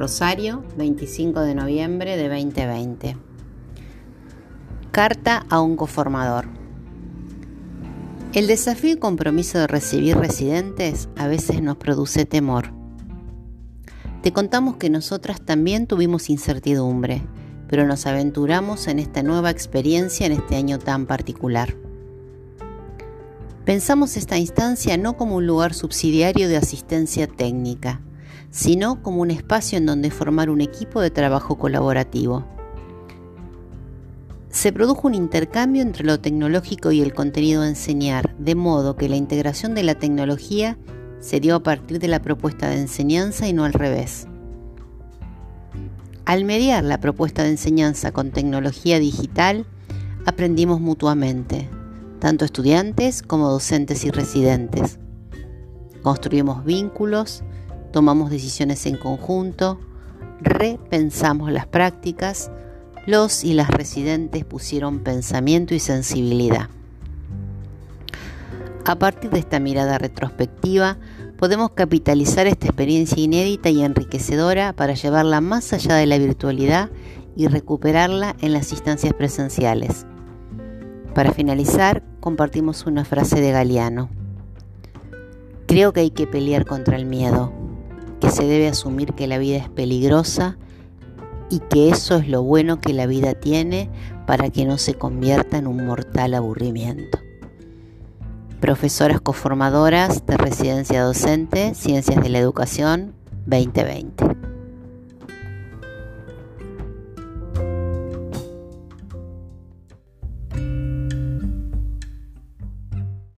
Rosario, 25 de noviembre de 2020. Carta a un coformador. El desafío y compromiso de recibir residentes a veces nos produce temor. Te contamos que nosotras también tuvimos incertidumbre, pero nos aventuramos en esta nueva experiencia en este año tan particular. Pensamos esta instancia no como un lugar subsidiario de asistencia técnica, sino como un espacio en donde formar un equipo de trabajo colaborativo. Se produjo un intercambio entre lo tecnológico y el contenido a enseñar, de modo que la integración de la tecnología se dio a partir de la propuesta de enseñanza y no al revés. Al mediar la propuesta de enseñanza con tecnología digital, aprendimos mutuamente, tanto estudiantes como docentes y residentes. Construimos vínculos, tomamos decisiones en conjunto, repensamos las prácticas, los y las residentes pusieron pensamiento y sensibilidad. A partir de esta mirada retrospectiva, podemos capitalizar esta experiencia inédita y enriquecedora para llevarla más allá de la virtualidad y recuperarla en las instancias presenciales. Para finalizar, compartimos una frase de Galeano. Creo que hay que pelear contra el miedo, que se debe asumir que la vida es peligrosa y que eso es lo bueno que la vida tiene para que no se convierta en un mortal aburrimiento. Profesoras coformadoras de Residencia Docente, Ciencias de la Educación 2020.